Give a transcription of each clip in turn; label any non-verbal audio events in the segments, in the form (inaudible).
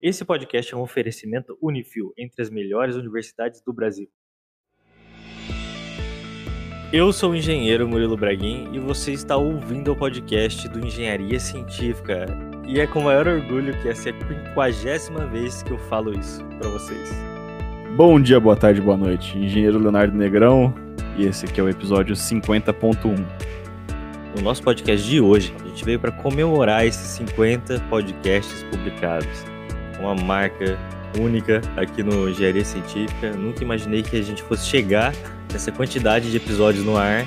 Esse podcast é um oferecimento Unifil entre as melhores universidades do Brasil. Eu sou o engenheiro Murilo Braguin e você está ouvindo o podcast do Engenharia Científica. E é com maior orgulho que essa é a quinquagésima vez que eu falo isso para vocês. Bom dia, boa tarde, boa noite. Engenheiro Leonardo Negrão e esse aqui é o episódio 50.1. No nosso podcast de hoje, a gente veio para comemorar esses 50 podcasts publicados. Uma marca única aqui no Engenharia Científica. Nunca imaginei que a gente fosse chegar nessa quantidade de episódios no ar.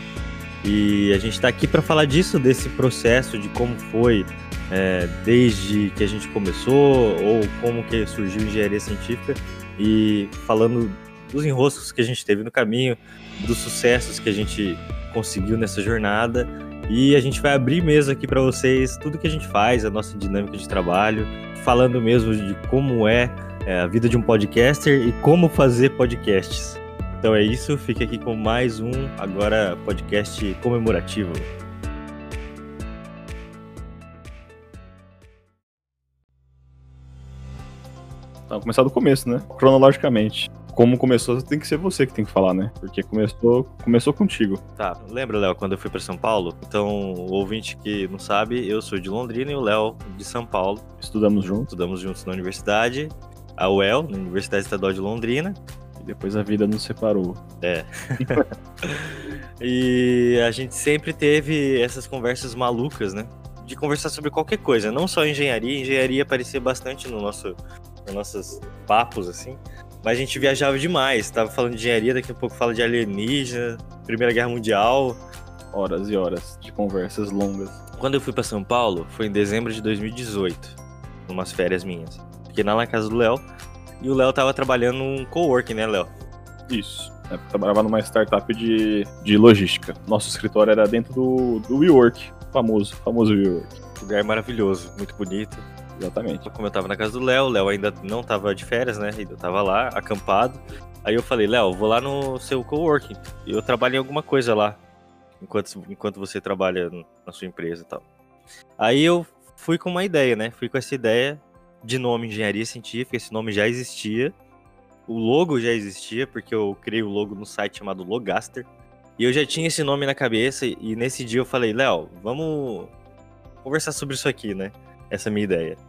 E a gente está aqui para falar disso, desse processo, de como foi é, desde que a gente começou, ou como que surgiu engenharia científica, e falando dos enroscos que a gente teve no caminho, dos sucessos que a gente conseguiu nessa jornada. E a gente vai abrir mesmo aqui para vocês tudo que a gente faz, a nossa dinâmica de trabalho, falando mesmo de como é, é a vida de um podcaster e como fazer podcasts. Então é isso, fique aqui com mais um agora podcast comemorativo. Então, começar do começo, né? Cronologicamente. Como começou, tem que ser você que tem que falar, né? Porque começou, começou contigo. Tá, lembra, Léo, quando eu fui para São Paulo? Então, o ouvinte que não sabe, eu sou de Londrina e o Léo de São Paulo. Estudamos juntos. Estudamos juntos na universidade, a UEL, na Universidade Estadual de Londrina. E depois a vida nos separou. É. (laughs) e a gente sempre teve essas conversas malucas, né? De conversar sobre qualquer coisa, não só engenharia. Engenharia aparecia bastante no nosso, nos nossos papos, assim. Mas a gente viajava demais. Tava falando de engenharia, daqui a pouco fala de alienígena, Primeira Guerra Mundial. Horas e horas de conversas longas. Quando eu fui para São Paulo, foi em dezembro de 2018, umas férias minhas. Fiquei lá na casa do Léo e o Léo tava trabalhando num coworking, né, Léo? Isso. Eu trabalhava numa startup de, de logística. Nosso escritório era dentro do, do WeWork, famoso, famoso WeWork. Lugar maravilhoso, muito bonito. Exatamente. Como eu tava na casa do Léo, o Léo ainda não tava de férias, né? Ainda tava lá, acampado. Aí eu falei, Léo, vou lá no seu coworking. Eu trabalho em alguma coisa lá. Enquanto, enquanto você trabalha na sua empresa e tal. Aí eu fui com uma ideia, né? Fui com essa ideia de nome Engenharia Científica. Esse nome já existia. O logo já existia, porque eu criei o logo no site chamado Logaster. E eu já tinha esse nome na cabeça. E nesse dia eu falei, Léo, vamos conversar sobre isso aqui, né? Essa é minha ideia.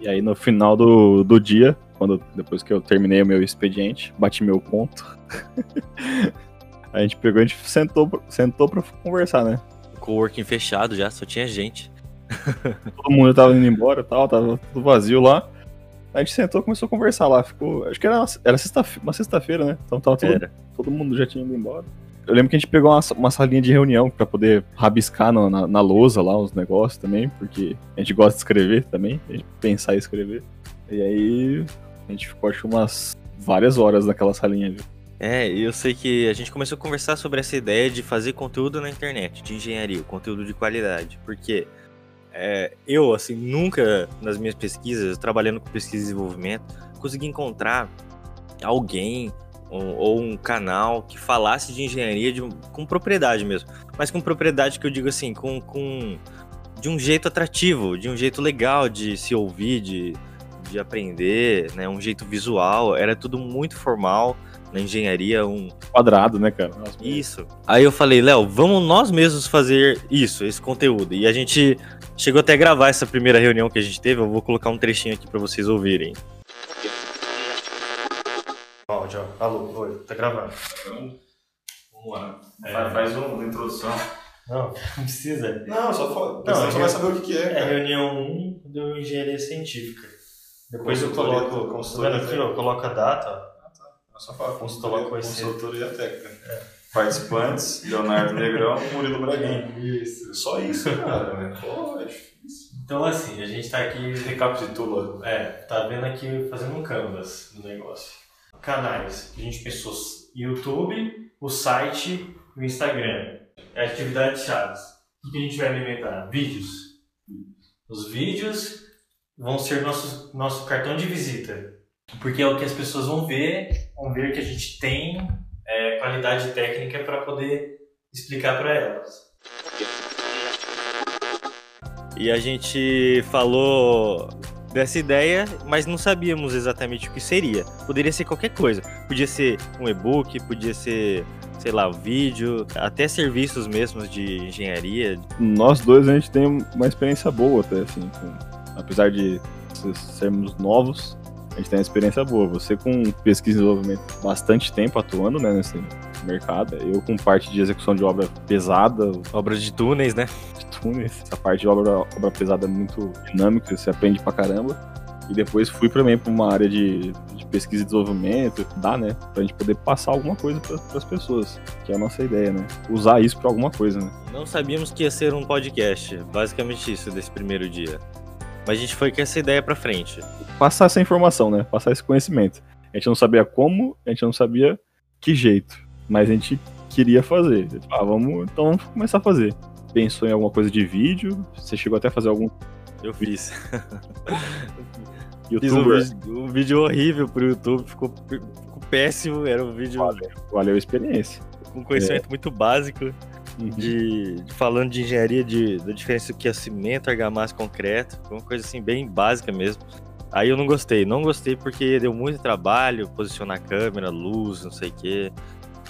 E aí no final do, do dia, quando depois que eu terminei o meu expediente, bati meu ponto. (laughs) a gente pegou, a gente sentou, sentou pra conversar, né? Coworking fechado já, só tinha gente. (laughs) Todo mundo tava indo embora tal, tava tudo vazio lá. A gente sentou e começou a conversar lá. Ficou. Acho que era, era sexta, uma sexta-feira, né? Então tava todo, todo mundo já tinha ido embora. Eu lembro que a gente pegou uma, uma salinha de reunião pra poder rabiscar no- na, na lousa lá os negócios também, porque a gente gosta de escrever também, pensar e escrever. E aí a gente ficou acho umas várias horas naquela salinha, viu? É, eu sei que a gente começou a conversar sobre essa ideia de fazer conteúdo na internet, de engenharia, conteúdo de qualidade. Porque é, eu, assim, nunca nas minhas pesquisas, trabalhando com pesquisa e desenvolvimento, consegui encontrar alguém ou, ou um canal que falasse de engenharia de, um- com propriedade mesmo. Mas com propriedade que eu digo assim, com, com de um jeito atrativo, de um jeito legal de se ouvir, de, de aprender, né? Um jeito visual. Era tudo muito formal na engenharia, um Quadrado, né, cara? Nossa, isso. Aí eu falei, Léo, vamos nós mesmos fazer isso, esse conteúdo. E a gente chegou até a gravar essa primeira reunião que a gente teve. Eu vou colocar um trechinho aqui pra vocês ouvirem. Áudio, alô, oi, tá gravando. Vamos lá. É. Faz, faz uma introdução. Não, não precisa. Não, só fala. Não, é só vai saber o que, que é, É cara. reunião 1 do Engenharia Científica. Depois eu Consultoria- coloco, tá consultoria vendo aqui, ó, eu coloco a data, ó. É só falar Consultoria- consultoria, técnica. Participantes, Leonardo Negrão, (laughs) Murilo Braguinho. Isso. Só isso, cara. né? Pô, é difícil. Então assim, a gente tá aqui Recapitula. É, tá vendo aqui fazendo um canvas do negócio. Canais. A gente pensou YouTube, o site e o Instagram. É atividades chaves. O que a gente vai alimentar? Vídeos. Os vídeos vão ser nosso, nosso cartão de visita. Porque é o que as pessoas vão ver, vão ver que a gente tem é, qualidade técnica para poder explicar para elas. E a gente falou dessa ideia, mas não sabíamos exatamente o que seria. Poderia ser qualquer coisa. Podia ser um e-book, podia ser, sei lá, vídeo, até serviços mesmos de engenharia. Nós dois a gente tem uma experiência boa até, assim, com- apesar de sermos novos, a gente tem uma experiência boa. Você com pesquisa e desenvolvimento bastante tempo atuando né, nesse mercado, eu com parte de execução de obra pesada, Obras de túneis, né? de túneis. Essa parte de obra, obra pesada é muito dinâmica, você aprende pra caramba. E depois fui também pra uma área de, de pesquisa e desenvolvimento, dá, né? Pra gente poder passar alguma coisa para as pessoas, que é a nossa ideia, né? Usar isso pra alguma coisa, né? Não sabíamos que ia ser um podcast. Basicamente isso desse primeiro dia. Mas a gente foi com essa ideia pra frente. Passar essa informação, né? Passar esse conhecimento. A gente não sabia como, a gente não sabia que jeito, mas a gente queria fazer. Ah, vamos, então vamos começar a fazer. Pensou em alguma coisa de vídeo? Você chegou até a fazer algum Eu fiz. (laughs) Fiz um vídeo, um vídeo horrível pro YouTube, ficou, ficou péssimo. Era um vídeo Valeu a experiência. com conhecimento muito básico. de, de- falando de engenharia, de, da diferença do que é cimento, argamassa e concreto, uma coisa assim bem básica mesmo. Aí eu não gostei, não gostei porque deu muito trabalho, posicionar a câmera, luz, não sei o quê.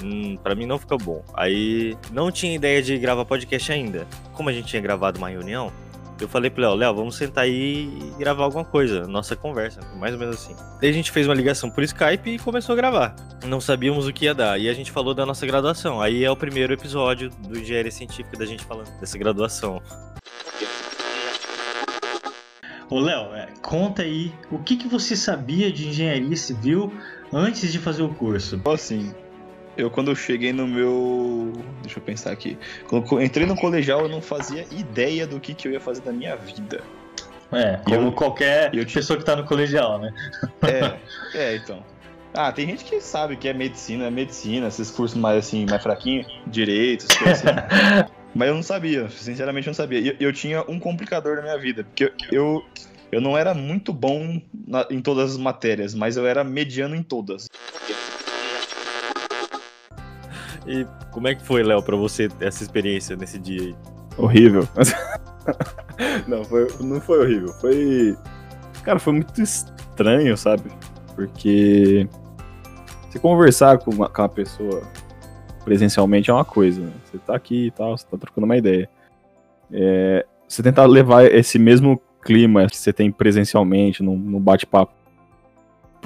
Hum, pra mim não ficou bom. Aí não tinha ideia de gravar podcast ainda. Como a gente tinha gravado uma reunião, eu falei pro Léo, Léo, vamos sentar aí e gravar alguma coisa, nossa conversa, mais ou menos assim. Daí a gente fez uma ligação por Skype e começou a gravar. Não sabíamos o que ia dar. E a gente falou da nossa graduação. Aí é o primeiro episódio do Engenharia Científica da gente falando dessa graduação. Ô, Léo, é, conta aí o que, que você sabia de engenharia civil antes de fazer o curso. Assim, eu quando eu cheguei no meu. Deixa eu pensar aqui. Quando eu entrei no colegial, eu não fazia ideia do que, que eu ia fazer da minha vida. É, como Eu- qualquer eu te- pessoa que tá no colegial, né? É, é, então. Ah, tem gente que sabe que é medicina, é medicina, esses cursos mais assim, mais fraquinhos, direito, essas coisas assim. (laughs) Mas eu não sabia, sinceramente eu não sabia. Eu, eu tinha um complicador na minha vida, porque eu, eu, eu não era muito bom na- em todas as matérias, mas eu era mediano em todas. E como é que foi, Léo, pra você essa experiência nesse dia aí? Horrível. (laughs) não, foi, não foi horrível. Foi. Cara, foi muito estranho, sabe? Porque. Você conversar com uma, com uma pessoa presencialmente é uma coisa. Né? Você tá aqui e tal, você tá trocando uma ideia. É, você tentar levar esse mesmo clima que você tem presencialmente, no bate-papo,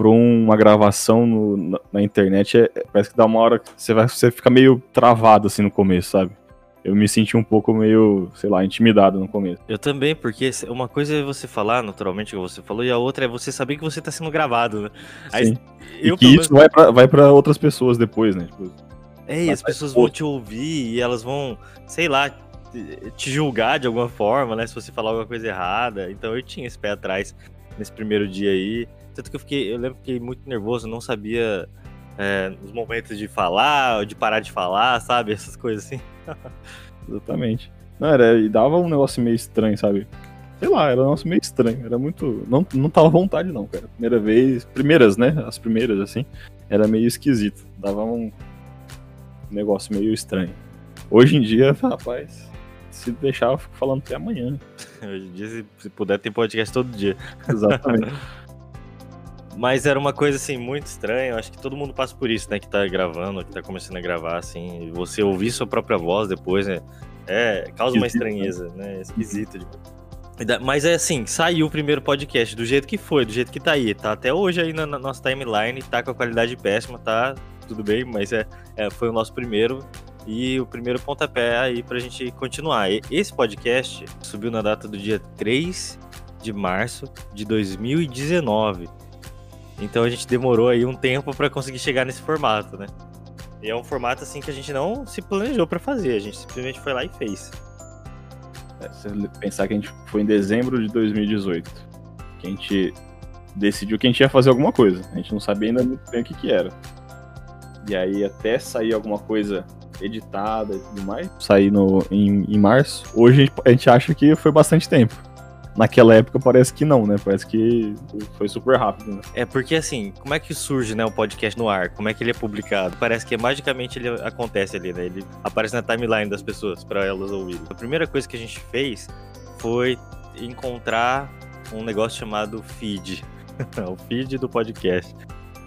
pra uma gravação no- na, na internet, é- é- parece que dá uma hora que você, vai, você fica meio travado assim no começo, sabe? Eu me senti um pouco meio, sei lá, intimidado no começo. Eu também, porque uma coisa é você falar naturalmente o que você falou, e a outra é você saber que você tá sendo gravado, né? Aí, Sim. eu, e que isso vai pra, vai pra outras pessoas depois, né? Tipo, É, e as pessoas vão te ouvir e elas vão, sei lá, te julgar de alguma forma, né? Se você falar alguma coisa errada. Então eu tinha esse pé atrás nesse primeiro dia aí. Tanto que eu fiquei, eu lembro que fiquei muito nervoso, não sabia é, os momentos de falar, ou de parar de falar, sabe? (laughs) Essas coisas assim. exatamente. Não, era, e dava um negócio meio estranho, sabe? Sei lá, era um negócio meio estranho. Era muito. Não, não tava à vontade, não, cara. Primeira vez. Primeiras, né? As primeiras, assim. Era meio esquisito. Dava um negócio meio estranho. Hoje em dia, (laughs) rapaz, se deixar, eu fico falando até amanhã. (laughs) Hoje em dia, se puder, tem podcast todo dia. Exatamente. Mas era uma coisa, assim, muito estranha. Eu acho que todo mundo passa por isso, né? Que tá gravando, que tá começando a gravar, assim. E você ouvir sua própria voz depois, né? É, causa uma né? estranheza, né? É esquisito. tipo. Mas é assim, saiu o primeiro podcast do jeito que foi, do jeito que tá aí. Tá até hoje aí na, na nossa timeline, tá com a qualidade péssima, tá tudo bem, mas é, é, foi o nosso primeiro. E o primeiro pontapé aí pra gente continuar. E- Esse podcast subiu na data do dia 3 de março de 2019. Então a gente demorou aí um tempo pra conseguir chegar nesse formato, né? E é um formato assim que a gente não se planejou pra fazer, a gente simplesmente foi lá e fez. É, Se pensar que a gente foi em dezembro de 2018, que a gente decidiu que a gente ia fazer alguma coisa. A gente não sabia ainda muito bem o que, que era. E aí, até sair alguma coisa editada e tudo mais, sair no, em, em março, hoje a gente acha que foi bastante tempo. Naquela época parece que não, né? Parece que foi super rápido, né? É porque assim, como é que surge, né, o podcast no ar? Como é que ele é publicado? Parece que magicamente ele acontece ali, né? Ele aparece na timeline das pessoas pra elas ouvirem. A primeira coisa que a gente fez foi encontrar um negócio chamado feed. (laughs) o feed do podcast.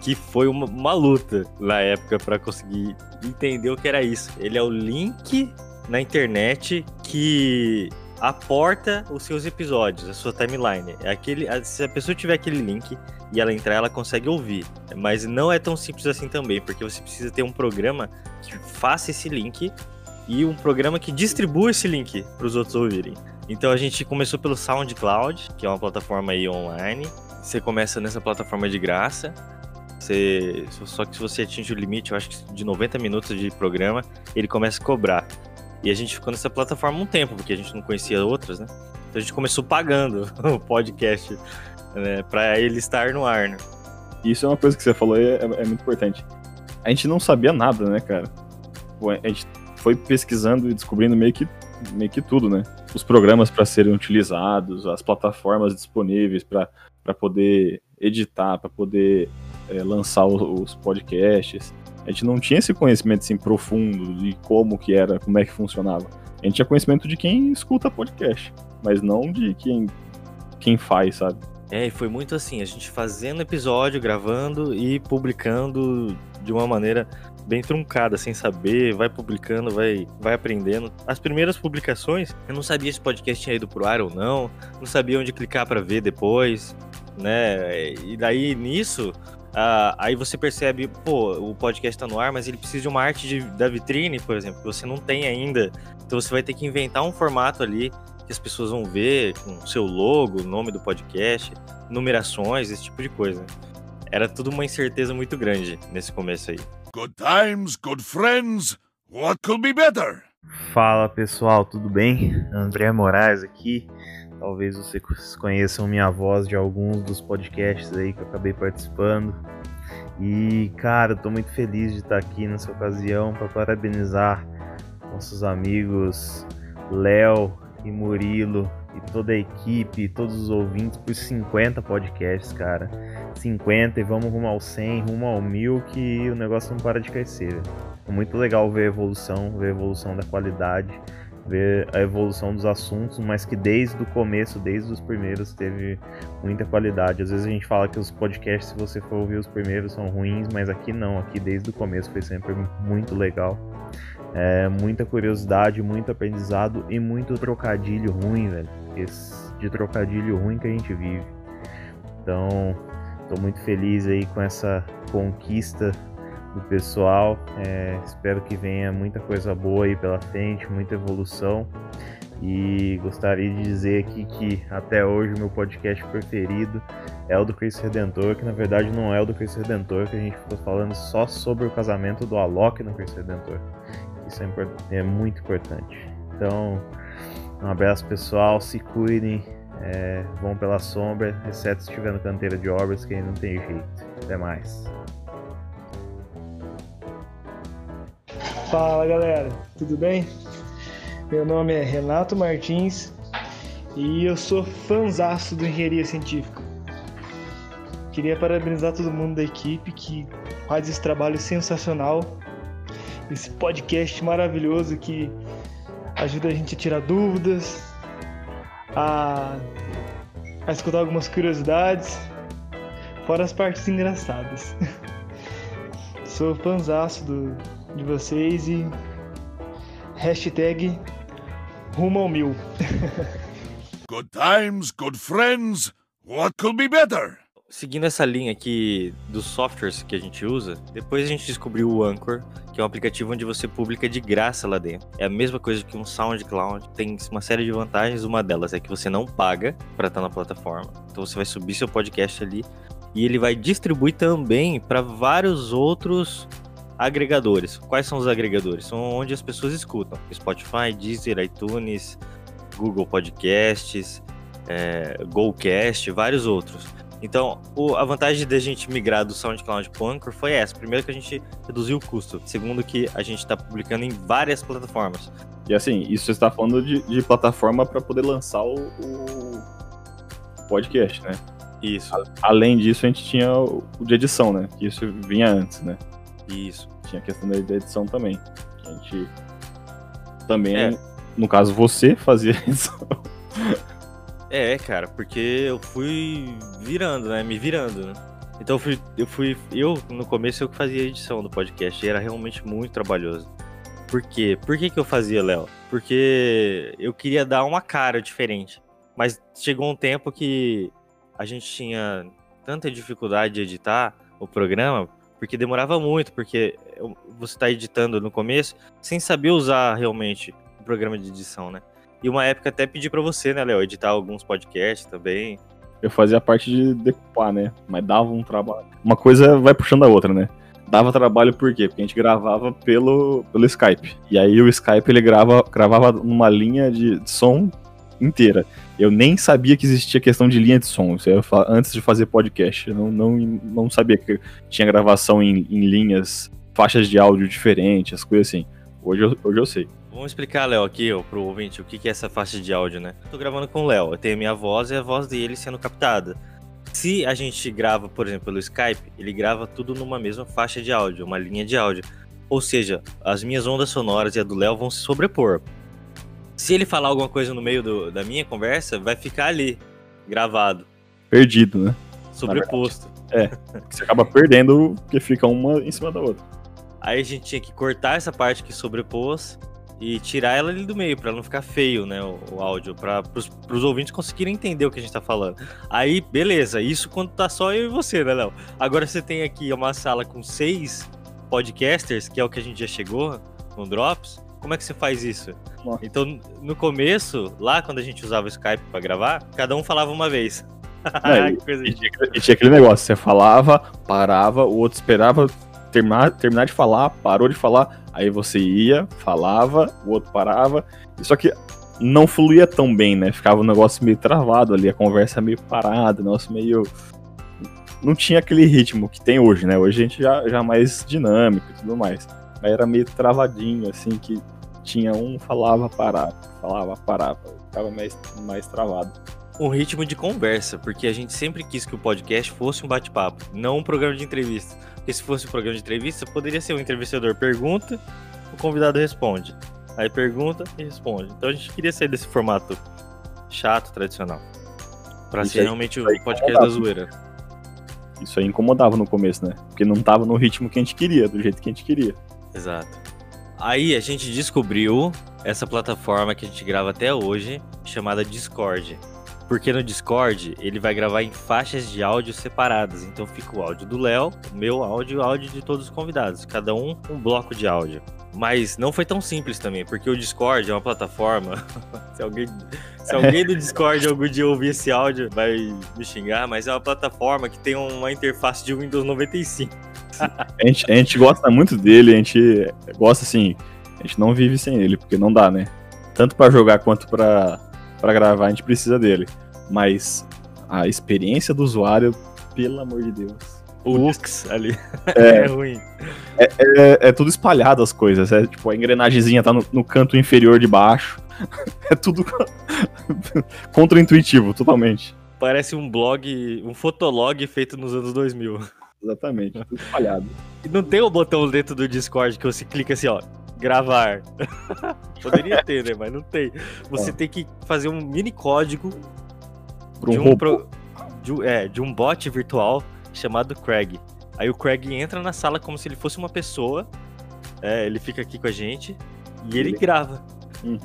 Que foi uma, uma luta na época para conseguir entender o que era isso. Ele é o link na internet que aporta os seus episódios, a sua timeline. É aquele, se a pessoa tiver aquele link e ela entrar, ela consegue ouvir. Mas não é tão simples assim também, porque você precisa ter um programa que faça esse link e um programa que distribua esse link para os outros ouvirem. Então a gente começou pelo SoundCloud, que é uma plataforma aí online. Você começa nessa plataforma de graça. Você, só que se você atinge o limite, eu acho que de 90 minutos de programa, ele começa a cobrar. E a gente ficou nessa plataforma um tempo, porque a gente não conhecia outras, né? Então a gente começou pagando (laughs) o podcast né, para ele estar no ar, né? Isso é uma coisa que você falou é, é, muito importante. A gente não sabia nada, né, cara? A gente foi pesquisando e descobrindo meio que, meio que tudo, né? Os programas para serem utilizados, as plataformas disponíveis para poder editar, para poder é, lançar os, os podcasts. A gente não tinha esse conhecimento assim profundo de como que era, como é que funcionava. A gente tinha conhecimento de quem escuta podcast, mas não de quem, quem faz, sabe? É, e foi muito assim, a gente fazendo episódio, gravando e publicando de uma maneira bem truncada, sem saber, vai publicando, vai, vai aprendendo. As primeiras publicações, eu não sabia se o podcast tinha ido pro ar ou não, não sabia onde clicar para ver depois, né? E daí nisso, Uh, aí você percebe, pô, o podcast tá no ar, mas ele precisa de uma arte de, da vitrine, por exemplo, que você não tem ainda. Então você vai ter que inventar um formato ali que as pessoas vão ver com seu logo, nome do podcast, numerações, esse tipo de coisa. Era tudo uma incerteza muito grande nesse começo aí. Good times, good friends. What could be better? Fala pessoal, tudo bem? André Moraes aqui. Talvez vocês conheçam minha voz de alguns dos podcasts aí que eu acabei participando. E, cara, eu tô muito feliz de estar aqui nessa ocasião para parabenizar nossos amigos Léo e Murilo e toda a equipe, todos os ouvintes por 50 podcasts, cara. 50 e vamos rumo ao 100, rumo ao 1000 que o negócio não para de crescer. É muito legal ver a evolução, ver a evolução da qualidade ver a evolução dos assuntos, mas que desde o começo, desde os primeiros, teve muita qualidade. Às vezes a gente fala que os podcasts, se você for ouvir os primeiros, são ruins, mas aqui não, aqui desde o começo foi sempre muito legal. É, muita curiosidade, muito aprendizado e muito trocadilho ruim, velho. Esse de trocadilho ruim que a gente vive. Então, tô muito feliz aí com essa conquista do pessoal. É, espero que venha muita coisa boa aí pela frente, muita evolução. E gostaria de dizer aqui que até hoje o meu podcast preferido é o do Cristo Redentor, que na verdade não é o do Cristo Redentor, que a gente ficou falando só sobre o casamento do Alok no Cristo Redentor. Isso é, é muito importante. Então, um abraço pessoal, se cuidem, é, vão pela sombra, exceto se estiver no canteiro de obras, que aí não tem jeito. Até mais. Fala galera, tudo bem? Meu nome é Renato Martins e eu sou fanzaço do Engenharia Científica. Queria parabenizar todo mundo da equipe que faz esse trabalho sensacional, esse podcast maravilhoso que ajuda a gente a tirar dúvidas, a, a escutar algumas curiosidades, fora as partes engraçadas. (laughs) Sou fanzaço do, de vocês e hashtag rumo ao mil. (laughs) good times, good friends, what could be better? Seguindo essa linha aqui dos softwares que a gente usa, depois a gente descobriu o Anchor, que é um aplicativo onde você publica de graça lá dentro. É a mesma coisa que um SoundCloud, tem uma série de vantagens, uma delas é que você não paga para estar na plataforma. Então você vai subir seu podcast ali e ele vai distribuir também para vários outros agregadores. Quais são os agregadores? São onde as pessoas escutam: Spotify, Deezer, iTunes, Google Podcasts, é, GoCast, vários outros. Então, o, a vantagem da gente migrar do SoundCloud para o Anchor foi essa. Primeiro que a gente reduziu o custo. Segundo que a gente está publicando em várias plataformas. E assim, isso você está falando de, de plataforma para poder lançar o, o, podcast, né? Isso. A, além disso, a gente tinha o, o de edição, né? Que isso vinha antes, né? Isso. Tinha a questão da edição também. a gente também, é. no caso, você fazia a edição. É, cara, porque eu fui virando, né? Me virando, né? Então eu fui, eu fui. Eu, no começo, eu que fazia a edição do podcast. E era realmente muito trabalhoso. Por quê? Por que, que eu fazia, Léo? Porque eu queria dar uma cara diferente. Mas chegou um tempo que a gente tinha tanta dificuldade de editar o programa, porque demorava muito, porque você está editando no começo sem saber usar realmente o programa de edição, né? E uma época até pedi para você, né, Léo, editar alguns podcasts também. Eu fazia a parte de decupar, né? Mas dava um trabalho. Uma coisa vai puxando a outra, né? Dava trabalho por quê? Porque a gente gravava pelo, pelo Skype. E aí o Skype ele grava, gravava numa linha de som inteira. Eu nem sabia que existia questão de linha de som. antes de fazer podcast. Eu não, não, não sabia que tinha gravação em, em linhas, faixas de áudio diferentes, as coisas assim. Hoje eu, hoje eu sei. Vamos explicar, Léo, aqui ó, pro ouvinte o que, que é essa faixa de áudio, né? Eu tô gravando com o Léo, eu tenho a minha voz e a voz dele sendo captada. Se a gente grava, por exemplo, pelo Skype, ele grava tudo numa mesma faixa de áudio, uma linha de áudio. Ou seja, as minhas ondas sonoras e a do Léo vão se sobrepor. Se ele falar alguma coisa no meio do, da minha conversa, vai ficar ali, gravado. Perdido, né? Sobreposto. É, você acaba perdendo porque fica uma em cima da outra. Aí a gente tinha que cortar essa parte que sobrepôs e tirar ela ali do meio, para não ficar feio, né, o, o áudio, para os ouvintes conseguirem entender o que a gente tá falando. Aí, beleza, isso quando tá só eu e você, né, Léo? Agora você tem aqui uma sala com seis podcasters, que é o que a gente já chegou no Drops. Como é que você faz isso? Então, no começo, lá quando a gente usava o Skype para gravar, cada um falava uma vez. É, (laughs) e, tinha, e tinha aquele negócio, você falava, parava, o outro esperava terminar, terminar de falar, parou de falar, aí você ia, falava, o outro parava. Só que não fluía tão bem, né? Ficava um negócio meio travado ali, a conversa meio parada, negócio meio. Não tinha aquele ritmo que tem hoje, né? Hoje a gente já, já é mais dinâmico e tudo mais. Mas era meio travadinho, assim, que tinha um falava, parava, falava, parava. Ficava mais, mais travado um ritmo de conversa, porque a gente sempre quis que o podcast fosse um bate-papo, não um programa de entrevista. Porque se fosse um programa de entrevista, poderia ser o um entrevistador pergunta, o convidado responde. Aí pergunta e responde. Então a gente queria sair desse formato chato, tradicional. Pra isso ser aí, realmente o podcast da zoeira. Isso aí incomodava no começo, né? Porque não tava no ritmo que a gente queria, do jeito que a gente queria. Exato. Aí a gente descobriu essa plataforma que a gente grava até hoje, chamada Discord. Porque no Discord ele vai gravar em faixas de áudio separadas. Então fica o áudio do Léo, meu áudio e o áudio de todos os convidados. Cada um um bloco de áudio. Mas não foi tão simples também, porque o Discord é uma plataforma. (laughs) se, alguém, se alguém do Discord algum dia ouvir esse áudio, vai me xingar, mas é uma plataforma que tem uma interface de Windows 95. a, gente, a gente gosta muito dele, a gente gosta assim. A gente não vive sem ele, porque não dá, né? Tanto para jogar quanto para para gravar, a gente precisa dele. Mas a experiência do usuário, pelo amor de Deus. O Lux ali (laughs) é, é ruim. É, é, é, tudo espalhado as coisas. É tipo, a engrenagemzinha tá no, no canto inferior de baixo. (laughs) É tudo (laughs) contra-intuitivo, totalmente. Parece um blog, um fotolog feito nos anos 2000. Exatamente, tudo espalhado. E não tem o botão dentro do Discord que você clica assim, ó, gravar. (laughs) Poderia ter, né? Mas não tem. Você é. tem que fazer um mini código de um, pro, de, é, de um bot virtual chamado Craig. Aí o Craig entra na sala como se ele fosse uma pessoa. É, ele fica aqui com a gente e ele, ele... grava. Uhum.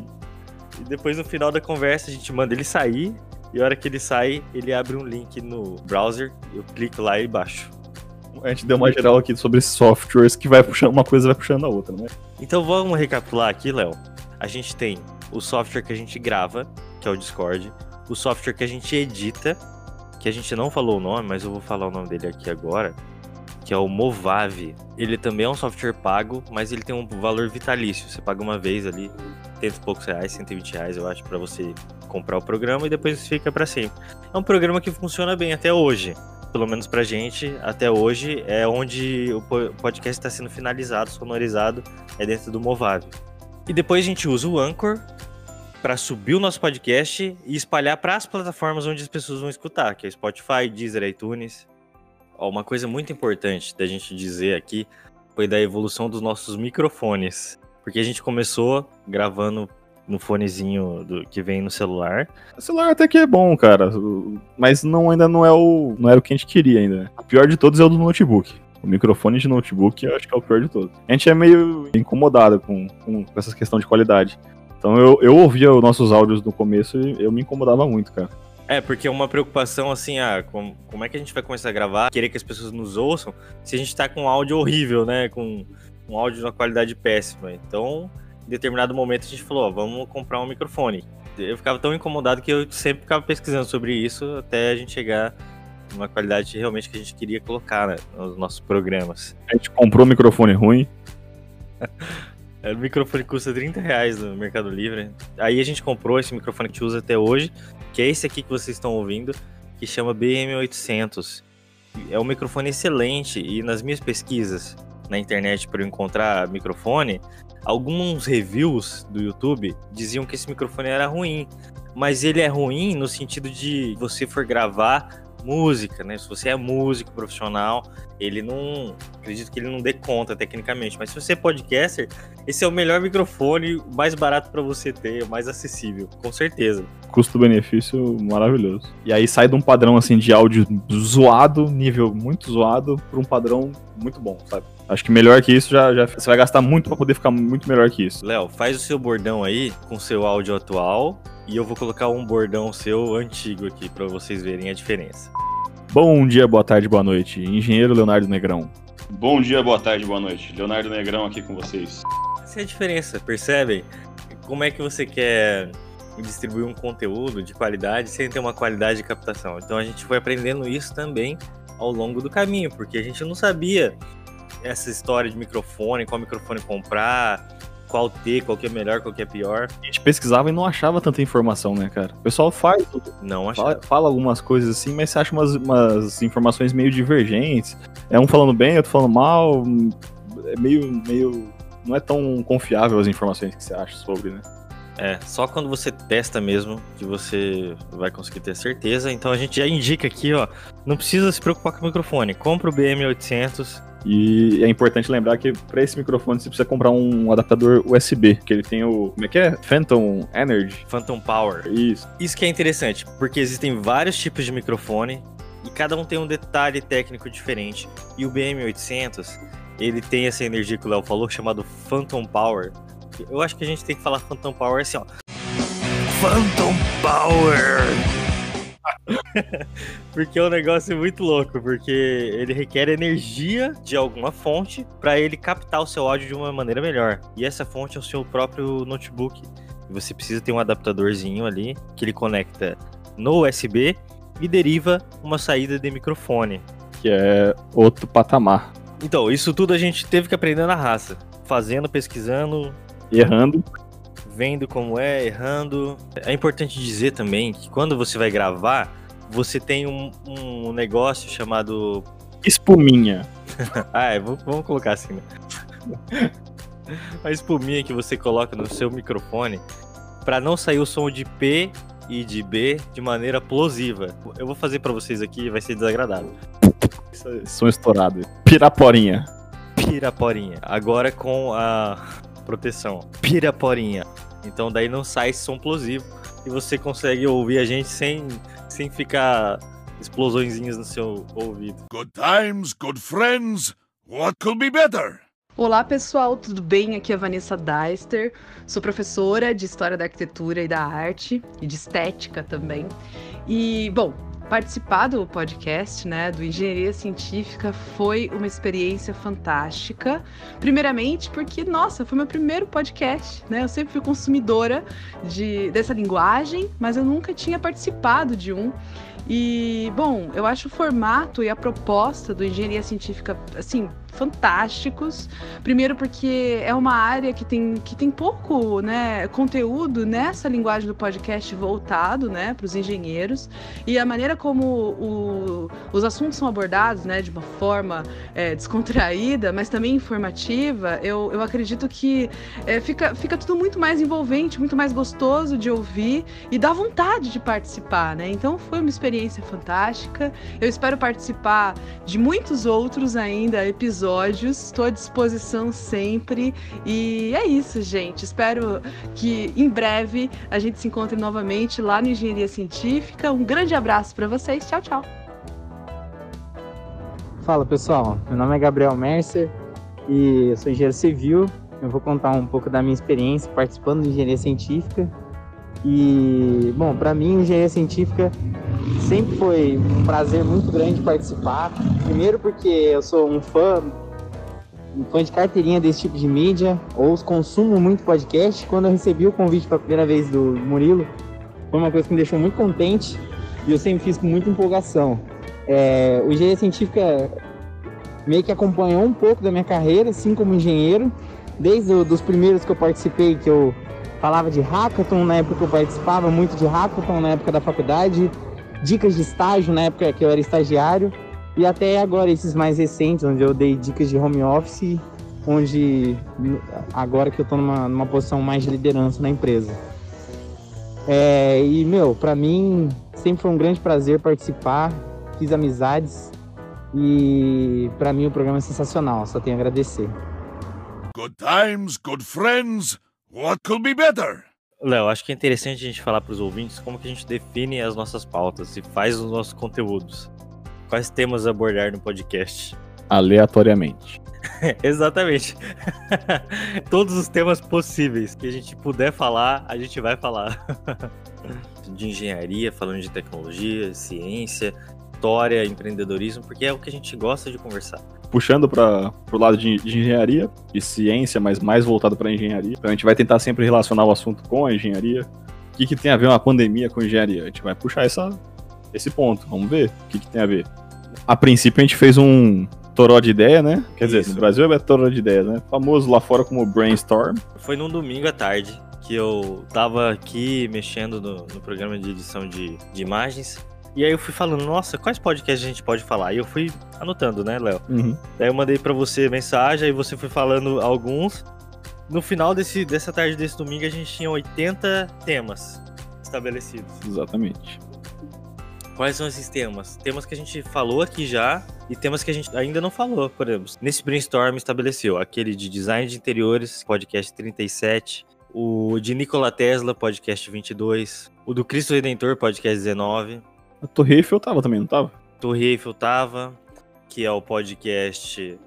E depois no final da conversa a gente manda ele sair. E a hora que ele sai, ele abre um link no browser. Eu clico lá e baixo a gente deu uma geral aqui sobre softwares que vai puxando uma coisa vai puxando a outra, né? Então vamos recapitular aqui, Léo. A gente tem o software que a gente grava, que é o Discord, o software que a gente edita, que a gente não falou o nome, mas eu vou falar o nome dele aqui agora, que é o Movave. Ele também é um software pago, mas ele tem um valor vitalício. Você paga uma vez ali, 100 e poucos reais, 120 reais, eu acho, para você comprar o programa e depois fica para sempre. É um programa que funciona bem até hoje pelo menos pra gente, até hoje, é onde o podcast está sendo finalizado, sonorizado, é dentro do Movave. E depois a gente usa o Anchor para subir o nosso podcast e espalhar para as plataformas onde as pessoas vão escutar, que é Spotify, Deezer, iTunes. Ó, uma coisa muito importante da gente dizer aqui foi da evolução dos nossos microfones, porque a gente começou gravando no fonezinho do, que vem no celular. O celular até que é bom, cara. Mas não, ainda não é o. não era o que a gente queria ainda. O pior de todos é o do notebook. O microfone de notebook eu acho que é o pior de todos. A gente é meio incomodado com, com essa questão de qualidade. Então eu, eu ouvia os nossos áudios no começo e eu me incomodava muito, cara. É, porque é uma preocupação assim, ah, como, como é que a gente vai começar a gravar, querer que as pessoas nos ouçam, se a gente tá com um áudio horrível, né? Com um áudio de uma qualidade péssima. Então, determinado momento a gente falou, ó, vamos comprar um microfone. Eu ficava tão incomodado que eu sempre ficava pesquisando sobre isso até a gente chegar numa qualidade realmente que a gente queria colocar né, nos nossos programas. A gente comprou um microfone ruim. (laughs) O microfone custa 30 reais no Mercado Livre. Aí a gente comprou esse microfone que a gente usa até hoje, que é esse aqui que vocês estão ouvindo, que chama BM800. É um microfone excelente e nas minhas pesquisas na internet para eu encontrar microfone, alguns reviews do YouTube diziam que esse microfone era ruim. Mas ele é ruim no sentido de você for gravar música, né? Se você é músico profissional, ele não. Acredito que ele não dê conta tecnicamente. Mas se você é podcaster, esse é o melhor microfone, o mais barato para você ter, o mais acessível, com certeza. Custo-benefício maravilhoso. E aí sai de um padrão assim de áudio zoado, nível muito zoado, para um padrão muito bom, sabe? Acho que melhor que isso já, já você vai gastar muito para poder ficar muito melhor que isso. Léo, faz o seu bordão aí com seu áudio atual e eu vou colocar um bordão seu antigo aqui para vocês verem a diferença. Bom dia, boa tarde, boa noite. Engenheiro Leonardo Negrão. Bom dia, boa tarde, boa noite. Leonardo Negrão aqui com vocês. Essa é a diferença, percebem? Como é que você quer distribuir um conteúdo de qualidade sem ter uma qualidade de captação? Então a gente foi aprendendo isso também ao longo do caminho, porque a gente não sabia essa história de microfone, qual microfone comprar, qual ter, qual que é melhor, qual que é pior. A gente pesquisava e não achava tanta informação, né, cara? O pessoal faz, Não fala, achava. fala algumas coisas assim, mas você acha umas, umas informações meio divergentes. É um falando bem, outro falando mal. É meio, meio. Não é tão confiável as informações que você acha sobre, né? É, só quando você testa mesmo que você vai conseguir ter certeza. Então a gente já indica aqui, ó, não precisa se preocupar com o microfone. Compra o BM800. E é importante lembrar que para esse microfone você precisa comprar um adaptador USB, que ele tem o. Como é que é? Phantom Energy. Phantom Power. Isso. Isso que é interessante, porque existem vários tipos de microfone e cada um tem um detalhe técnico diferente. E o BM800, ele tem essa energia que o Léo falou, chamado Phantom Power. Eu acho que a gente tem que falar Phantom Power assim, ó. Phantom Power! (laughs) Porque é um negócio muito louco, porque ele requer energia de alguma fonte para ele captar o seu áudio de uma maneira melhor. E essa fonte é o seu próprio notebook. Você precisa ter um adaptadorzinho ali que ele conecta no USB e deriva uma saída de microfone. Que é outro patamar. Então, isso tudo a gente teve que aprender na raça. Fazendo, pesquisando, Errando. Vendo como é, errando. É importante dizer também que quando você vai gravar, você tem um, um negócio chamado. Espuminha. (laughs) Ah, é, vamos colocar assim, né? (laughs) A espuminha que você coloca no seu microfone para não sair o som de P e de B de maneira plosiva. Eu vou fazer para vocês aqui, vai ser desagradável. Som estourado. Piraporinha. Piraporinha. Agora com a proteção. Piraporinha. Então daí não sai esse som plosivo e você consegue ouvir a gente sem, sem ficar explosõezinhas no seu ouvido. Good times, good friends. What could be better? Olá pessoal, tudo bem? Aqui é a Vanessa Deister, sou professora de História da Arquitetura e da Arte e de Estética também. E, bom, participar do podcast, né, do Engenharia Científica foi uma experiência fantástica. Primeiramente porque, nossa, foi meu primeiro podcast, né? Eu sempre fui consumidora de, dessa linguagem, mas eu nunca tinha participado de um. E, bom, eu acho o formato e a proposta do Engenharia Científica, assim, fantásticos. Primeiro porque é uma área que tem, que tem pouco né, conteúdo nessa linguagem do podcast voltado né, para os engenheiros. E a maneira como o- os assuntos são abordados né, de uma forma é, descontraída, mas também informativa, eu, eu acredito que é, fica, fica tudo muito mais envolvente, muito mais gostoso de ouvir e dá vontade de participar. Né? Então foi uma experiência fantástica. Eu espero participar de muitos outros ainda episódios episódios. Estou à disposição sempre. E é isso, gente. Espero que em breve a gente se encontre novamente lá no Engenharia Científica. Um grande abraço para vocês. Tchau, tchau. Fala pessoal, meu nome é Gabriel Mercer e eu sou engenheiro civil. Eu vou contar um pouco da minha experiência participando de engenharia científica. E, bom, para mim, engenharia científica sempre foi um prazer muito grande participar. Primeiro, porque eu sou um fã, um fã de carteirinha desse tipo de mídia, ou consumo muito podcast. Quando eu recebi o convite pela primeira vez do Murilo, foi uma coisa que me deixou muito contente e eu sempre fiz com muita empolgação. É, o engenharia científica meio que acompanhou um pouco da minha carreira, assim como engenheiro, desde os primeiros que eu participei, que eu falava de hackathon na época eu participava muito de hackathon na época da faculdade, dicas de estágio na época que eu era estagiário e até agora esses mais recentes onde eu dei dicas de home office, onde agora que eu estou numa, numa posição mais de liderança na empresa. É, e meu, para mim sempre foi um grande prazer participar, fiz amizades e para mim o programa é sensacional, só tenho a agradecer. Good times, good friends. What could be better? Léo, acho que é interessante a gente falar para os ouvintes como que a gente define as nossas pautas e faz os nossos conteúdos. Quais temas abordar no podcast? (laughs) Aleatoriamente. Exatamente. (laughs) Todos os temas possíveis que a gente puder falar, a gente vai falar. (laughs) de engenharia, falando de tecnologia, ciência, história, empreendedorismo, porque é o que a gente gosta de conversar puxando para o lado de, de, engenharia, de ciência, mas mais voltado para engenharia. Então a gente vai tentar sempre relacionar o assunto com a engenharia. O que, que tem a ver uma pandemia com engenharia? A gente vai puxar essa, esse ponto. Vamos ver o que, que tem a ver. A princípio a gente fez um toró de ideia, né? Quer Isso. dizer, no Brasil é toró de ideia, né? Famoso lá fora como brainstorm. Foi num domingo à tarde que eu tava aqui mexendo no, no programa de edição de, de imagens e aí eu fui falando, nossa, quais podcasts a gente pode falar? E eu fui anotando, né, Léo? Uhum. Daí eu mandei para você mensagem, aí você foi falando alguns. No final desse, dessa tarde desse domingo, a gente tinha 80 temas estabelecidos. Exatamente. Quais são esses temas? Temas que a gente falou aqui já e temas que a gente ainda não falou, por exemplo. Nesse brainstorm estabeleceu aquele de design de interiores, podcast 37, o de Nikola Tesla, podcast 22, o do Cristo Redentor, podcast 19, a Torre Eiffel tava também, não tava? Torre Eiffel tava, que é o podcast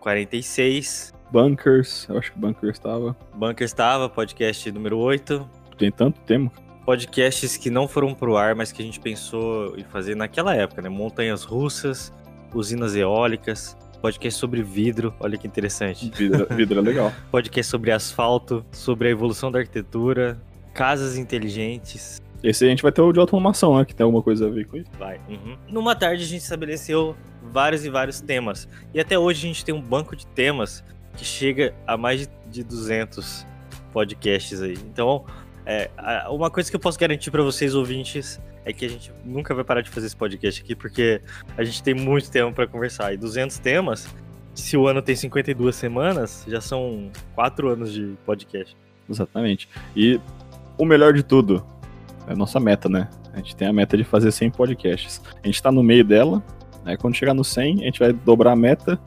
46. Bunkers, eu acho que Bunkers tava. Bunkers tava, podcast número 8. Tem tanto tema. Podcasts que não foram pro ar, mas que a gente pensou em fazer naquela época, né? Montanhas russas, usinas eólicas, podcast sobre vidro, olha que interessante. Vidro, (laughs) vidro é legal. podcast sobre asfalto, sobre a evolução da arquitetura, casas inteligentes, esse a gente vai ter o de automação, né? Que tem alguma coisa a ver com isso. Vai. Uhum. Numa tarde a gente estabeleceu vários e vários temas. E até hoje a gente tem um banco de temas que chega a mais de 200 podcasts aí. Então, é, uma coisa que eu posso garantir para vocês, ouvintes, é que a gente nunca vai parar de fazer esse podcast aqui, porque a gente tem muito tempo para conversar. E 200 temas, se o ano tem 52 semanas, já são 4 anos de podcast. Exatamente. E o melhor de tudo, é a nossa meta, né? A gente tem a meta de fazer 100 podcasts. A gente tá no meio dela, né? Quando chegar no 100, a gente vai dobrar a meta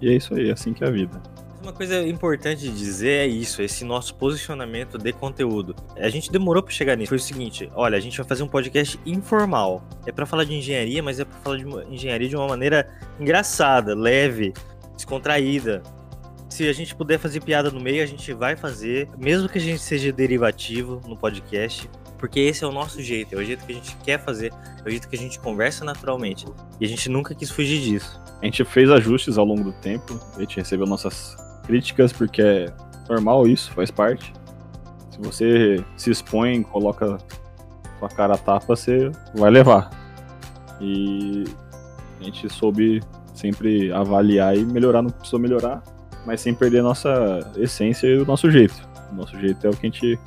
e é isso aí, é assim que é a vida. Uma coisa importante de dizer é isso, esse nosso posicionamento de conteúdo. A gente demorou para chegar nisso. Foi o seguinte, olha, a gente vai fazer um podcast informal. É para falar de engenharia, mas é para falar de engenharia de uma maneira engraçada, leve, descontraída. Se a gente puder fazer piada no meio, a gente vai fazer, mesmo que a gente seja derivativo no podcast, porque esse é o nosso jeito, é o jeito que a gente quer fazer, é o jeito que a gente conversa naturalmente. E a gente nunca quis fugir disso. A gente fez ajustes ao longo do tempo, a gente recebeu nossas críticas, porque é normal isso, faz parte. Se você se expõe, coloca sua cara a tapa, você vai levar. E a gente soube sempre avaliar e melhorar no que precisou melhorar, mas sem perder a nossa essência e o nosso jeito. O nosso jeito é o que a gente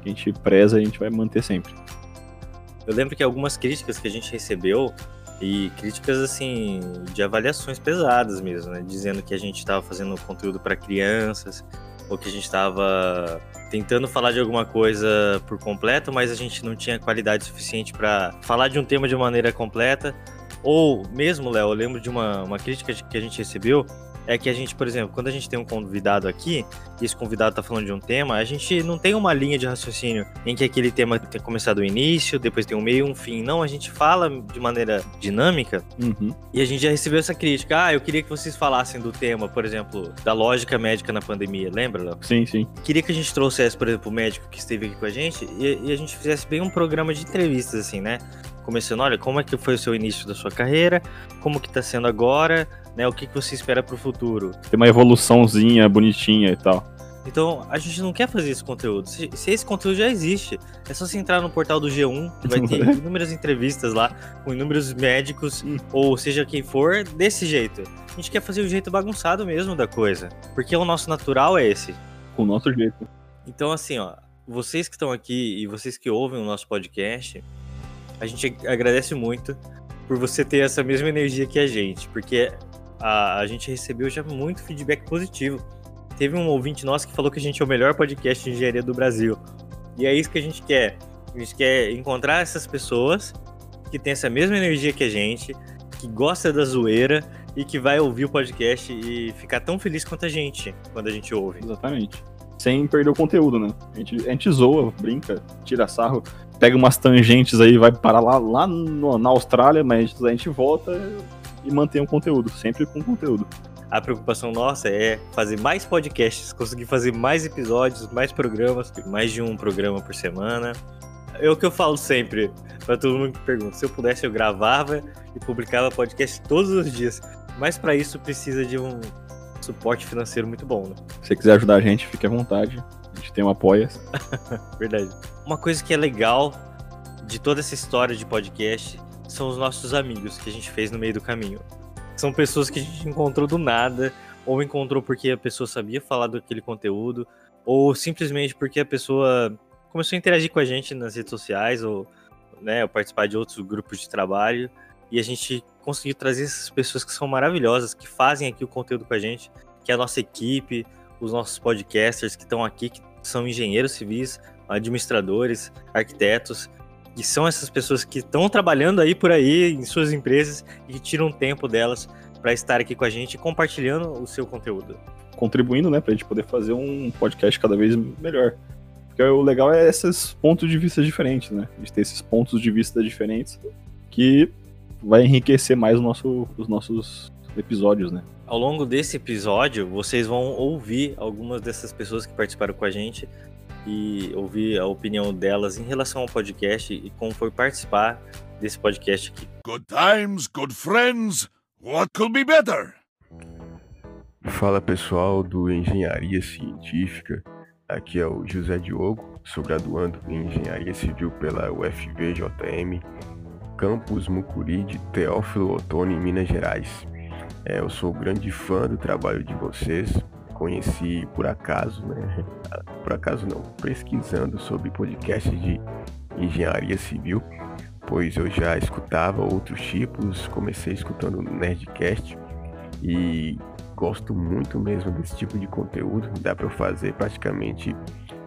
que a gente preza a gente vai manter sempre. Eu lembro que algumas críticas que a gente recebeu e críticas assim de avaliações pesadas mesmo, né? Dizendo que a gente estava fazendo conteúdo para crianças ou que a gente estava tentando falar de alguma coisa por completo, mas a gente não tinha qualidade suficiente para falar de um tema de maneira completa. Ou mesmo, Léo, eu lembro de uma, uma crítica que a gente recebeu é que a gente, por exemplo, quando a gente tem um convidado aqui, e esse convidado tá falando de um tema, a gente não tem uma linha de raciocínio em que aquele tema tem começado o início, depois tem um meio, um fim. Não, a gente fala de maneira dinâmica Uhum. e a gente já recebeu essa crítica. Ah, eu queria que vocês falassem do tema, por exemplo, da lógica médica na pandemia. Lembra, Léo? Sim, sim. Queria que a gente trouxesse, por exemplo, o médico que esteve aqui com a gente e, e a gente fizesse bem um programa de entrevistas, assim, né? Começando, olha, como é que foi o seu início da sua carreira, como que tá sendo agora, né? O que, que você espera pro futuro. Tem uma evoluçãozinha bonitinha e tal. Então, a gente não quer fazer esse conteúdo. Se, se esse conteúdo já existe, é só você entrar no portal do G1, que vai ter (laughs) inúmeras entrevistas lá, com inúmeros médicos, ou seja quem for, desse jeito. A gente quer fazer o jeito bagunçado mesmo da coisa. Porque o nosso natural é esse. Com o nosso jeito. Então, assim, ó, vocês que estão aqui e vocês que ouvem o nosso podcast, a gente agradece muito por você ter essa mesma energia que a gente, porque a, a gente recebeu já muito feedback positivo. Teve um ouvinte nosso que falou que a gente é o melhor podcast de engenharia do Brasil. E é isso que a gente quer. A gente quer encontrar essas pessoas que têm essa mesma energia que a gente, que gosta da zoeira e que vai ouvir o podcast e ficar tão feliz quanto a gente quando a gente ouve. Exatamente. Sem perder o conteúdo, né? A gente, a gente zoa, brinca, tira sarro, pega umas tangentes aí, vai parar lá, lá no- na Austrália, mas a gente volta e mantém o conteúdo, sempre com conteúdo. A preocupação nossa é fazer mais podcasts, conseguir fazer mais episódios, mais programas, mais de um programa por semana. É o que eu falo sempre pra todo mundo que pergunta. Se eu pudesse, eu gravava e publicava podcast todos os dias. Mas pra isso precisa de um suporte financeiro muito bom, né? Se você quiser ajudar a gente, fique à vontade. A gente tem um apoia. (laughs) Verdade. Uma coisa que é legal de toda essa história de podcast são os nossos amigos que a gente fez no meio do caminho. São pessoas que a gente encontrou do nada, ou encontrou porque a pessoa sabia falar daquele conteúdo, ou simplesmente porque a pessoa começou a interagir com a gente nas redes sociais, ou, né, ou participar de outros grupos de trabalho, e a gente conseguiu trazer essas pessoas que são maravilhosas, que fazem aqui o conteúdo com a gente, que é a nossa equipe, os nossos podcasters que estão aqui, que são engenheiros civis, administradores, arquitetos, que são essas pessoas que estão trabalhando aí por aí em suas empresas e que tiram tempo delas para estar aqui com a gente compartilhando o seu conteúdo. Contribuindo, né, pra gente poder fazer um podcast cada vez melhor. Porque o legal é esses pontos de vista diferentes, né? A gente ter esses pontos de vista diferentes que vai enriquecer mais nosso, os nossos episódios, né? Ao longo desse episódio, vocês vão ouvir algumas dessas pessoas que participaram com a gente e ouvir a opinião delas em relação ao podcast e como foi participar desse podcast aqui. Good times, good friends. What could be better? Fala pessoal do Engenharia Científica, aqui é o José Diogo, sou graduando em Engenharia Civil pela UFVJM, campus Mucuri de Teófilo Otoni, em Minas Gerais. É, eu sou grande fã do trabalho de vocês, conheci por acaso, né? (laughs) Por acaso não, pesquisando sobre podcasts de engenharia civil, pois eu já escutava outros tipos, comecei escutando Nerdcast e gosto muito mesmo desse tipo de conteúdo. Dá para eu fazer praticamente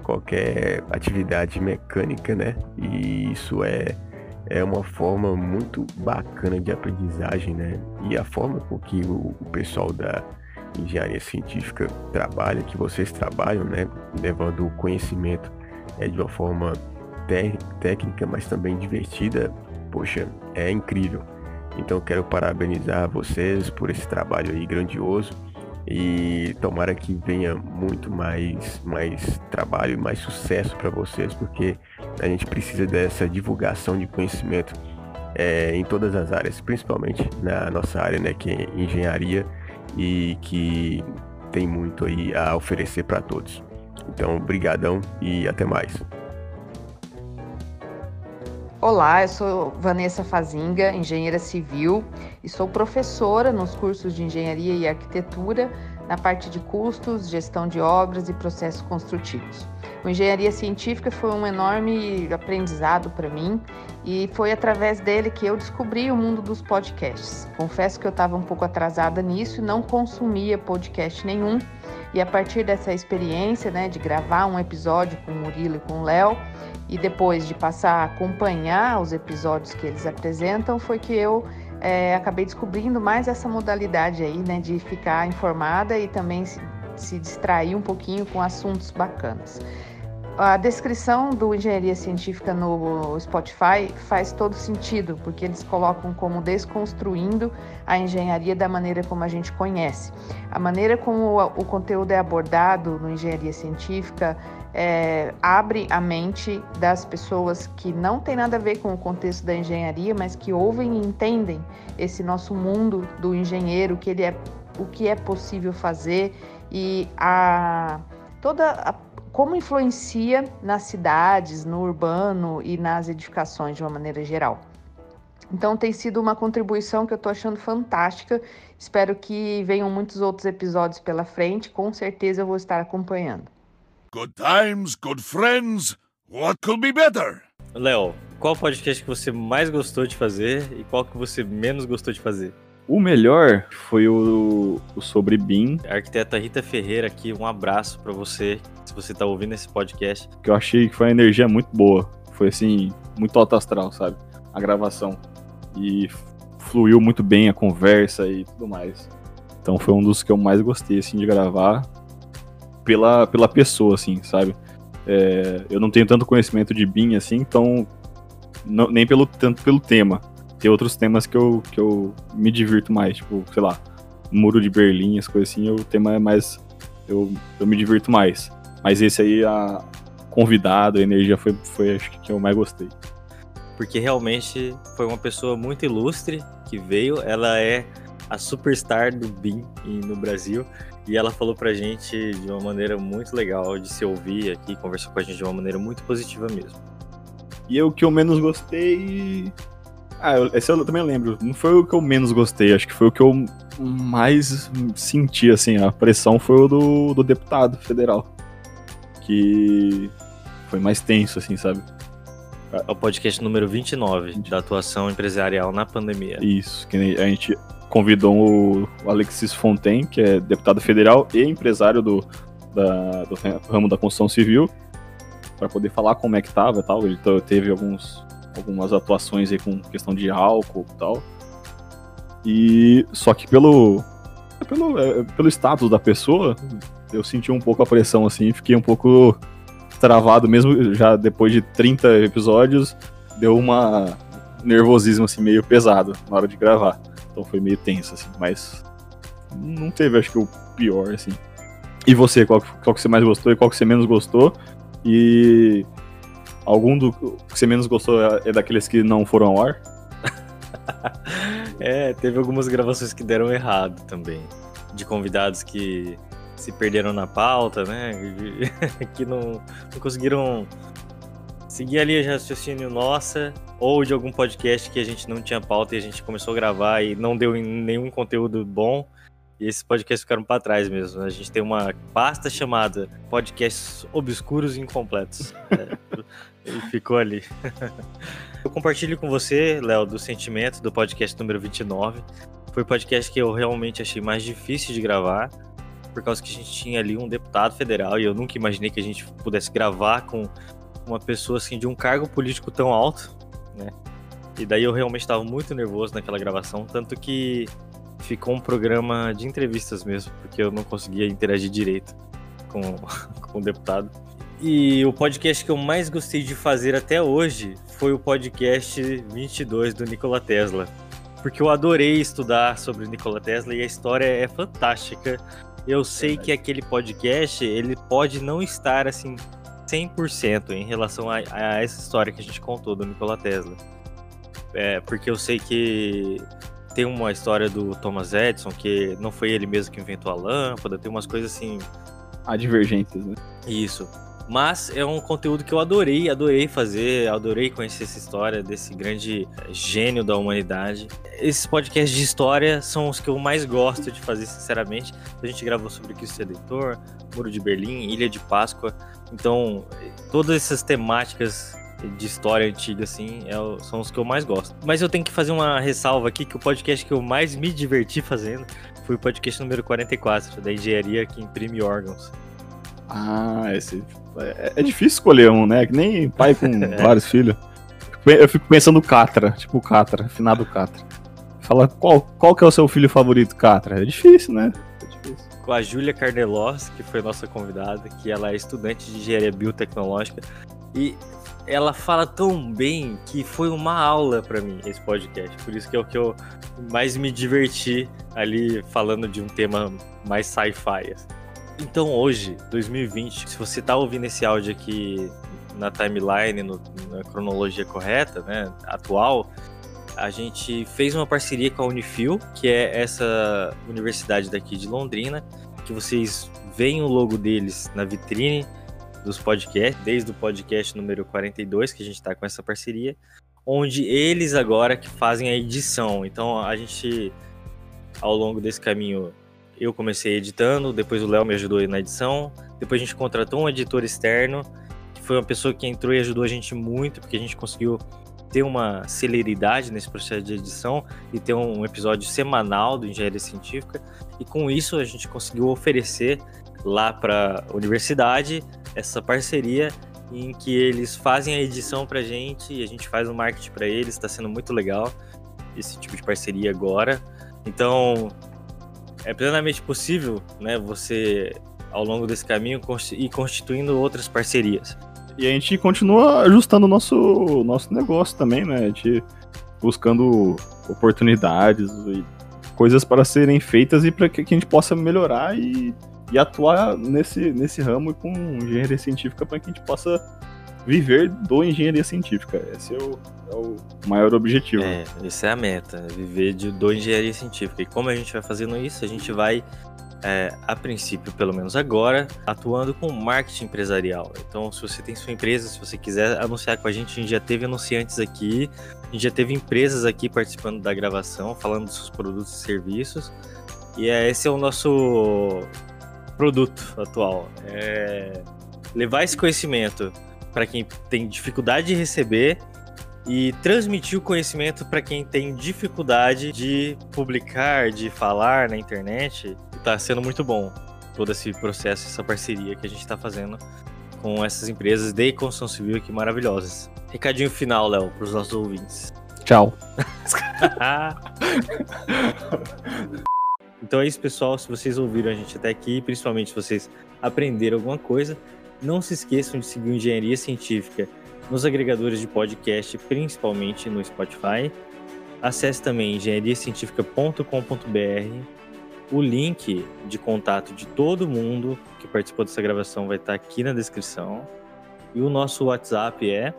qualquer atividade mecânica, né? E isso é é uma forma muito bacana de aprendizagem, né? E a forma com que o, o pessoal da engenharia científica trabalha, que vocês trabalham, né? Levando o conhecimento é de uma forma té- técnica, mas também divertida. Poxa, é incrível. Então quero parabenizar vocês por esse trabalho aí grandioso e tomara que venha muito mais mais trabalho e mais sucesso para vocês, porque a gente precisa dessa divulgação de conhecimento é, em todas as áreas, principalmente na nossa área, né, que é engenharia e que tem muito aí a oferecer para todos. Então, brigadão e até mais. Olá, eu sou Vanessa Fazinga, engenheira civil e sou professora nos cursos de engenharia e arquitetura na parte de custos, gestão de obras e processos construtivos. O engenharia científica foi um enorme aprendizado para mim e foi através dele que eu descobri o mundo dos podcasts. Confesso que eu estava um pouco atrasada nisso e não consumia podcast nenhum. E a partir dessa experiência, né, de gravar um episódio com o Murilo e com o Léo, e depois de passar a acompanhar os episódios que eles apresentam, foi que eu é, acabei descobrindo mais essa modalidade aí, né, de ficar informada e também se, se distrair um pouquinho com assuntos bacanas. A descrição do engenharia científica no Spotify faz todo sentido, porque eles colocam como desconstruindo a engenharia da maneira como a gente conhece. A maneira como o conteúdo é abordado no engenharia científica é, abre a mente das pessoas que não tem nada a ver com o contexto da engenharia, mas que ouvem e entendem esse nosso mundo do engenheiro, que ele é, o que é possível fazer e a toda a como influencia nas cidades, no urbano e nas edificações de uma maneira geral. Então tem sido uma contribuição que eu estou achando fantástica. Espero que venham muitos outros episódios pela frente. Com certeza eu vou estar acompanhando. Good times, good friends. What could be better? Léo, qual podcast que você mais gostou de fazer e qual que você menos gostou de fazer? O melhor foi o, o sobre BIM. A arquiteta Rita Ferreira aqui, um abraço para você, se você tá ouvindo esse podcast. Que eu achei que foi uma energia muito boa. Foi assim, muito alto astral, sabe? A gravação. E fluiu muito bem a conversa e tudo mais. Então foi um dos que eu mais gostei, assim, de gravar pela, pela pessoa, assim, sabe? É, eu não tenho tanto conhecimento de BIM, assim, então não, nem pelo tanto pelo tema tem outros temas que eu, que eu me divirto mais, tipo, sei lá, Muro de Berlim, as coisas assim, o tema é mais. Eu, eu me divirto mais. Mas esse aí, a convidado, a energia foi, foi acho que, que eu mais gostei. Porque realmente foi uma pessoa muito ilustre que veio, ela é a superstar do BIM no Brasil. E ela falou pra gente de uma maneira muito legal de se ouvir aqui, conversou com a gente de uma maneira muito positiva mesmo. E o que eu menos gostei ah, esse eu também lembro. Não foi o que eu menos gostei, acho que foi o que eu mais senti, assim, a pressão foi o do, do deputado federal. Que foi mais tenso, assim, sabe? É o podcast número 29, da atuação empresarial na pandemia. Isso, que a gente convidou o Alexis Fontaine, que é deputado federal e empresário do, da, do ramo da construção civil, para poder falar como é que tava e tal. Ele teve alguns algumas atuações aí com questão de álcool e tal. E só que pelo pelo, é, pelo status da pessoa, eu senti um pouco a pressão assim, fiquei um pouco travado mesmo já depois de 30 episódios, deu uma nervosismo assim meio pesado na hora de gravar. Então foi meio tenso assim, mas não teve acho que o pior assim. E você, qual, qual que você mais gostou e qual que você menos gostou? E Algum do que você menos gostou é, é daqueles que não foram ao ar? (laughs) é, teve algumas gravações que deram errado também. De convidados que se perderam na pauta, né? (laughs) que não, não conseguiram seguir ali o raciocínio nossa, ou de algum podcast que a gente não tinha pauta e a gente começou a gravar e não deu nenhum conteúdo bom. E esses podcasts ficaram para trás mesmo. A gente tem uma pasta chamada Podcasts Obscuros e Incompletos. (laughs) É, e ficou ali. eu compartilho com você, Léo, do sentimento do podcast número 29. Foi o podcast que eu realmente achei mais difícil de gravar, por causa que a gente tinha ali um deputado federal e eu nunca imaginei que a gente pudesse gravar com uma pessoa assim de um cargo político tão alto, né? E daí eu realmente estava muito nervoso naquela gravação, tanto que ficou um programa de entrevistas mesmo, porque eu não conseguia interagir direito com, (laughs) com o deputado. E o podcast que eu mais gostei de fazer até hoje foi o podcast 22 do Nikola Tesla. Porque eu adorei estudar sobre o Nikola Tesla e a história é fantástica. Eu sei que aquele podcast, ele pode não estar assim 100% em relação a, a, essa história que a gente contou do Nikola Tesla. É, porque eu sei que tem uma história do Thomas Edison, que não foi ele mesmo que inventou a lâmpada, tem umas coisas assim. Há divergências, né? Isso. Mas é um conteúdo que eu adorei, adorei fazer, adorei conhecer essa história desse grande gênio da humanidade. Esses podcasts de história são os que eu mais gosto de fazer, sinceramente. A gente gravou sobre Cristo Redentor, Muro de Berlim, Ilha de Páscoa. Então, todas essas temáticas de história antiga, assim, é, são os que eu mais gosto. Mas eu tenho que fazer uma ressalva aqui que o podcast que eu mais me diverti fazendo foi o podcast número 44, da engenharia que imprime órgãos. Ah, esse é, é difícil escolher um, né? Que nem pai com (laughs) vários filhos. Eu fico pensando Catra, tipo Catra, finado Catra. Fala qual, qual que é o seu filho favorito, Catra? É difícil, né? É difícil. Com a Júlia Carnelos, que foi nossa convidada, que ela é estudante de engenharia biotecnológica. E ela fala tão bem que foi uma aula para mim esse podcast. Por isso que é o que eu mais me diverti ali falando de um tema mais sci-fi. assim. Então hoje, 2020, se você tá ouvindo esse áudio aqui na timeline, no- na cronologia correta, né, atual, a gente fez uma parceria com a Unifil, que é essa universidade daqui de Londrina, que vocês veem o logo deles na vitrine dos podcasts, desde o podcast número 42, que a gente está com essa parceria, onde eles agora que fazem a edição. Então a gente, ao longo desse caminho, eu comecei editando, depois o Léo me ajudou na edição, depois a gente contratou um editor externo, que foi uma pessoa que entrou e ajudou a gente muito, porque a gente conseguiu ter uma celeridade nesse processo de edição e ter um episódio semanal do Engenharia Científica. E com isso a gente conseguiu oferecer lá para a universidade essa parceria em que eles fazem a edição pra gente e a gente faz o marketing para eles, está sendo muito legal esse tipo de parceria agora. Então, é plenamente possível, né, você ao longo desse caminho ir constituindo outras parcerias. E a gente continua ajustando o nosso, nosso negócio também, né? A gente buscando oportunidades e coisas para serem feitas e para que a gente possa melhorar e, e atuar nesse, nesse ramo com engenharia científica para que a gente possa viver do engenharia científica. Esse é o, é o maior objetivo. É, essa é a meta, viver de, do engenharia científica. E como a gente vai fazendo isso, a gente vai, é, a princípio, pelo menos agora, atuando com marketing empresarial. Então, se você tem sua empresa, se você quiser anunciar com a gente, a gente já teve anunciantes aqui, a gente já teve empresas aqui participando da gravação, falando dos seus produtos e serviços. E é, esse é o nosso produto atual. É levar esse conhecimento para quem tem dificuldade de receber e transmitir o conhecimento para quem tem dificuldade de publicar, de falar na internet. Está sendo muito bom todo esse processo, essa parceria que a gente está fazendo com essas empresas de construção civil aqui maravilhosas. Recadinho final, Léo, para os nossos ouvintes. Tchau. (laughs) Então é isso, pessoal. Se vocês ouviram a gente até aqui, principalmente se vocês aprenderam alguma coisa, não se esqueçam de seguir Engenharia Científica nos agregadores de podcast, principalmente no Spotify. Acesse também engenhariacientifica.com.br. O link de contato de todo mundo que participou dessa gravação vai estar aqui na descrição. E o nosso WhatsApp é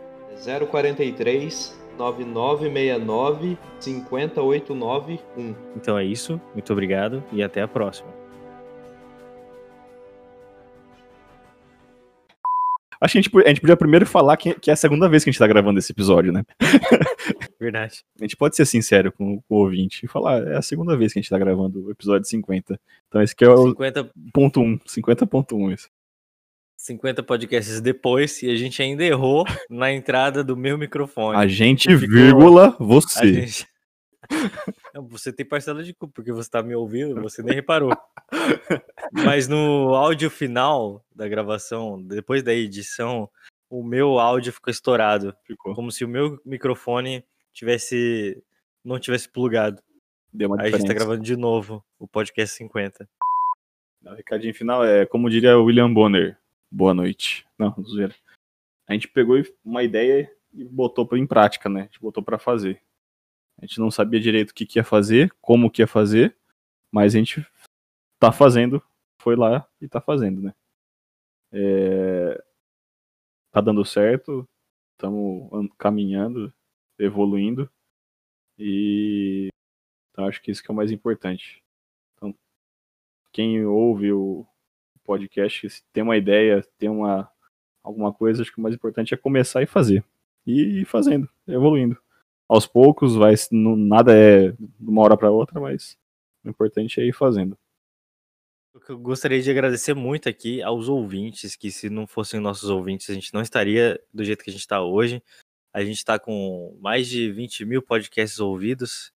043 9969 50891. Então é isso. Muito obrigado e até a próxima. Acho que a gente, a gente podia primeiro falar que, que é a segunda vez que a gente tá gravando esse episódio, né? (laughs) Verdade. A gente pode ser sincero com, com o ouvinte e falar, é a segunda vez que a gente tá gravando o episódio 50. Então esse aqui é o 50 ponto 1, 50.1 isso. 50 podcasts depois e a gente ainda errou na entrada do meu microfone. A gente, ficou- vírgula, você. gente- (laughs) Não, você tem parcela de culpa, porque você tá me ouvindo, você nem reparou. (laughs) Mas no áudio final da gravação, depois da edição, o meu áudio ficou estourado. Ficou. Como se o meu microfone tivesse não tivesse plugado. Deu uma Aí a gente tá diferença. gravando de novo o podcast 50. O recadinho final é, como diria o William Bonner, boa noite. Não, zoeira. A gente pegou uma ideia e botou em prática, né? A gente botou pra fazer. A gente não sabia direito o que, que ia fazer, como que ia fazer, mas a gente tá fazendo, foi lá e tá fazendo, né? É, Tá dando certo, estamos caminhando, evoluindo, e então acho que isso que é o mais importante. Então, quem ouve o podcast, se tem uma ideia, tem uma alguma coisa, acho que o mais importante é começar e fazer. E ir fazendo, evoluindo. Aos poucos, vai, não, nada é de uma hora para outra, mas o importante é ir fazendo. Eu gostaria de agradecer muito aqui aos ouvintes, que se não fossem nossos ouvintes, a gente não estaria do jeito que a gente está hoje. A gente está com mais de 20 mil podcasts ouvidos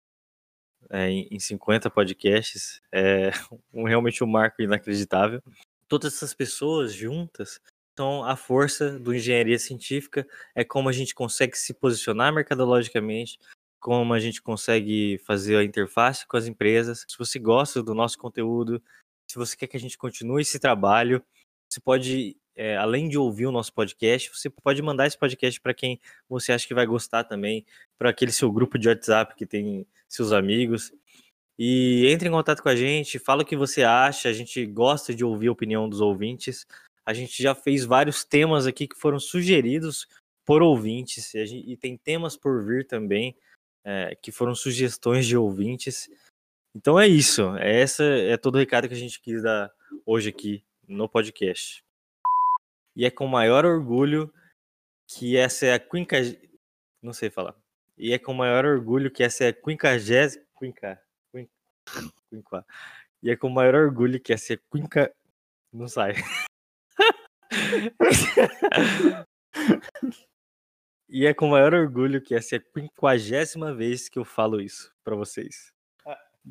é, em em 50 podcasts. É (laughs) um, realmente um marco inacreditável. Todas essas pessoas juntas são a força do engenharia científica, é como a gente consegue se posicionar mercadologicamente, como a gente consegue fazer a interface com as empresas. Se você gosta do nosso conteúdo, se você quer que a gente continue esse trabalho, você pode, é, além de ouvir o nosso podcast, você pode mandar esse podcast para quem você acha que vai gostar também, para aquele seu grupo de WhatsApp que tem seus amigos. E entre em contato com a gente, fala o que você acha, a gente gosta de ouvir a opinião dos ouvintes. A gente já fez vários temas aqui que foram sugeridos por ouvintes, e, gente, e tem temas por vir também, é, que foram sugestões de ouvintes. Então é isso. É essa é todo o recado que a gente quis dar hoje aqui no podcast. E é com maior orgulho que essa é a quinca... Não sei falar. E é com maior orgulho que essa é a quinquagésima... E é com maior orgulho que essa é a quinca... Não sai. e é com maior orgulho que essa é a quinquagésima vez que eu falo isso para vocês.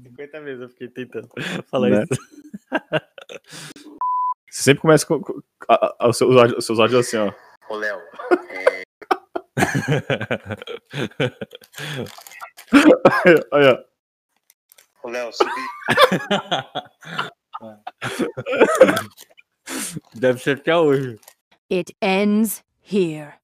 50 vezes eu fiquei tentando (laughs) falar Né? isso. Você sempre começa com, com a- a- os, seus áudios, os seus áudios assim, ó. Ô, Léo, (laughs) Aí, ó. ô, Léo, subi. Deve ser até hoje. It ends here.